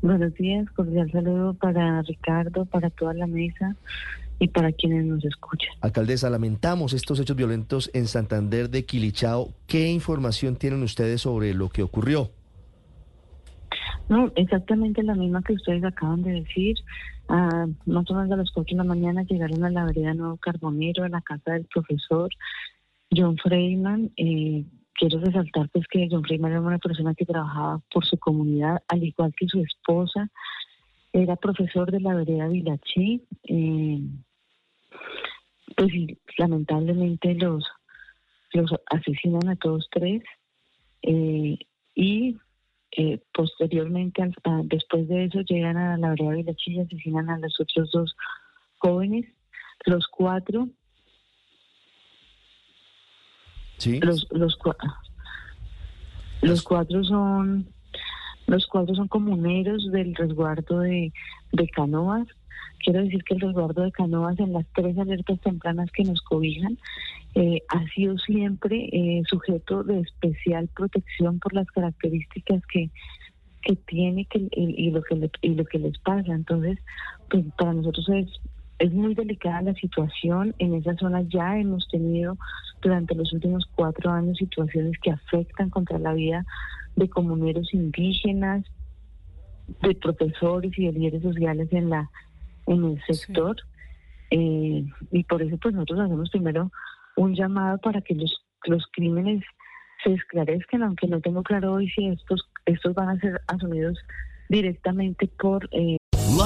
Buenos días, cordial saludo para Ricardo, para toda la mesa y para quienes nos escuchan. Alcaldesa, lamentamos estos hechos violentos en Santander de Quilichao. ¿Qué información tienen ustedes sobre lo que ocurrió? No, exactamente la misma que ustedes acaban de decir. Ah, más o menos a las 4 de la mañana llegaron a la vereda Nuevo Carbonero, a la casa del profesor John Freeman. Eh, quiero resaltar pues que John Freeman era una persona que trabajaba por su comunidad, al igual que su esposa. Era profesor de la vereda Vilaché. Eh, pues lamentablemente los, los asesinan a todos tres. Eh, y eh, posteriormente, después de eso, llegan a la vereda Vilaché y asesinan a los otros dos jóvenes. Los cuatro los, los, los cuatro son los cuatro son comuneros del resguardo de, de canoas. Quiero decir que el resguardo de canoas en las tres alertas tempranas que nos cobijan eh, ha sido siempre eh, sujeto de especial protección por las características que, que tiene que, y, lo que y lo que les pasa. Entonces, pues para nosotros es es muy delicada la situación. En esa zona ya hemos tenido durante los últimos cuatro años situaciones que afectan contra la vida de comuneros indígenas, de profesores y de líderes sociales en la en el sector. Eh, y por eso pues nosotros hacemos primero un llamado para que los, los crímenes se esclarezcan, aunque no tengo claro hoy si estos, estos van a ser asumidos directamente por... Eh,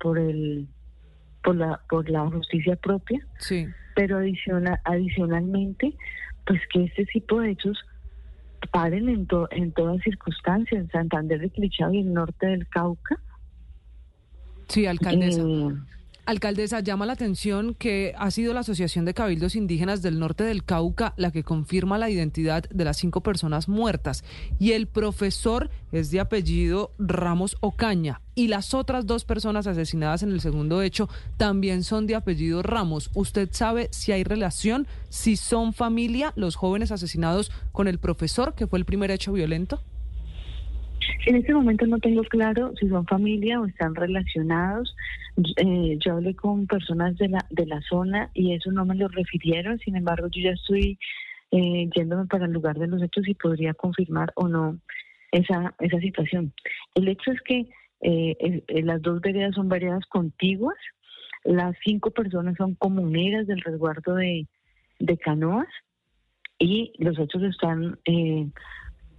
Por el, por la, por la justicia propia. Sí. Pero adiciona, adicionalmente, pues que este tipo de hechos paren en, to, en todas circunstancias, en Santander de Clichado y el norte del Cauca. Sí, alcaldesa. Eh, Alcaldesa, llama la atención que ha sido la Asociación de Cabildos Indígenas del Norte del Cauca la que confirma la identidad de las cinco personas muertas y el profesor es de apellido Ramos Ocaña y las otras dos personas asesinadas en el segundo hecho también son de apellido Ramos. ¿Usted sabe si hay relación, si son familia los jóvenes asesinados con el profesor que fue el primer hecho violento? En este momento no tengo claro si son familia o están relacionados. Eh, yo hablé con personas de la, de la zona y eso no me lo refirieron. Sin embargo, yo ya estoy eh, yéndome para el lugar de los hechos y podría confirmar o no esa, esa situación. El hecho es que eh, las dos veredas son veredas contiguas. Las cinco personas son comuneras del resguardo de, de canoas y los hechos están eh,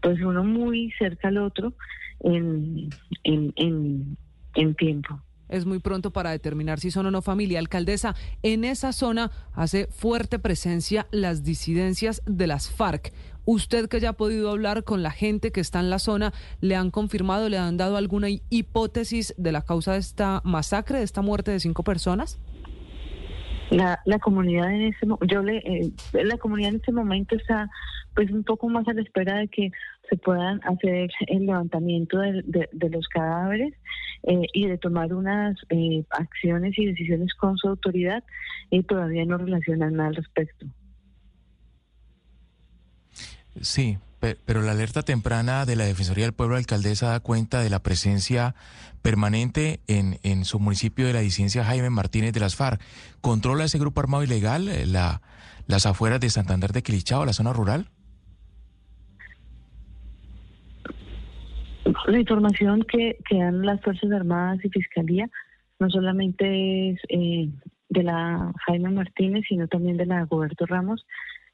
pues uno muy cerca al otro en, en, en, tiempo. Es muy pronto para determinar si son o no familia. Alcaldesa, en esa zona hace fuerte presencia las disidencias de las FARC. Usted que ya ha podido hablar con la gente que está en la zona, ¿le han confirmado, le han dado alguna hipótesis de la causa de esta masacre, de esta muerte de cinco personas? La, comunidad en ese yo le eh, la comunidad en este momento está pues un poco más a la espera de que se puedan hacer el levantamiento de, los cadáveres eh, y de tomar unas eh, acciones y decisiones con su autoridad y todavía no relacionan nada al respecto. Sí, pero la alerta temprana de la Defensoría del Pueblo Alcaldesa da cuenta de la presencia permanente en, en su municipio de la disidencia Jaime Martínez de las FARC. ¿Controla ese grupo armado ilegal eh, la, las afueras de Santander de Quilichao, la zona rural? La información que, dan las Fuerzas Armadas y Fiscalía no solamente es eh, de la Jaime Martínez, sino también de la Goberto Ramos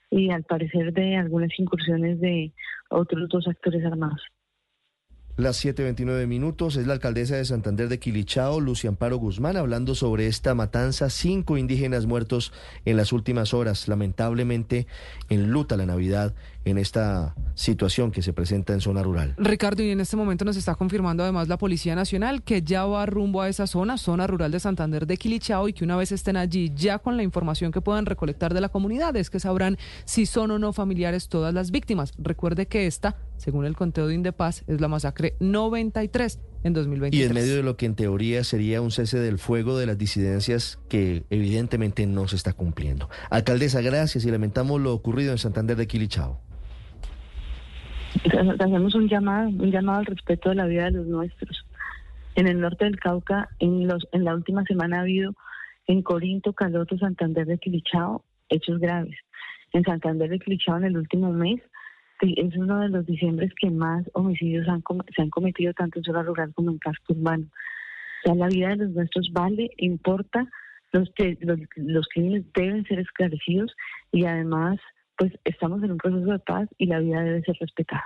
y al parecer de algunas incursiones de otros dos actores armados. Las 7.29 minutos es la alcaldesa de Santander de Quilichao, Lucia Amparo Guzmán, hablando sobre esta matanza. Cinco indígenas muertos en las últimas horas. Lamentablemente, en luta la Navidad en esta situación que se presenta en zona rural. Ricardo, y en este momento nos está confirmando además la Policía Nacional que ya va rumbo a esa zona, zona rural de Santander de Quilichao, y que una vez estén allí, ya con la información que puedan recolectar de la comunidad, es que sabrán si son o no familiares todas las víctimas. Recuerde que esta, según el conteo de Indepaz, es la masacre 93 en 2023. Y en medio de lo que en teoría sería un cese del fuego de las disidencias que evidentemente no se está cumpliendo. Alcaldesa, gracias y lamentamos lo ocurrido en Santander de Quilichao. Hacemos un llamado, un llamado al respeto de la vida de los nuestros. En el norte del Cauca, en, los, en la última semana ha habido en Corinto, Caloto, Santander de Quilichao, hechos graves. En Santander de Quilichao, en el último mes, es uno de los diciembres que más homicidios se han cometido tanto en zona rural como en casco urbano. O la vida de los nuestros vale, importa, los, los, los crímenes deben ser esclarecidos y además pues estamos en un proceso de paz y la vida debe ser respetada.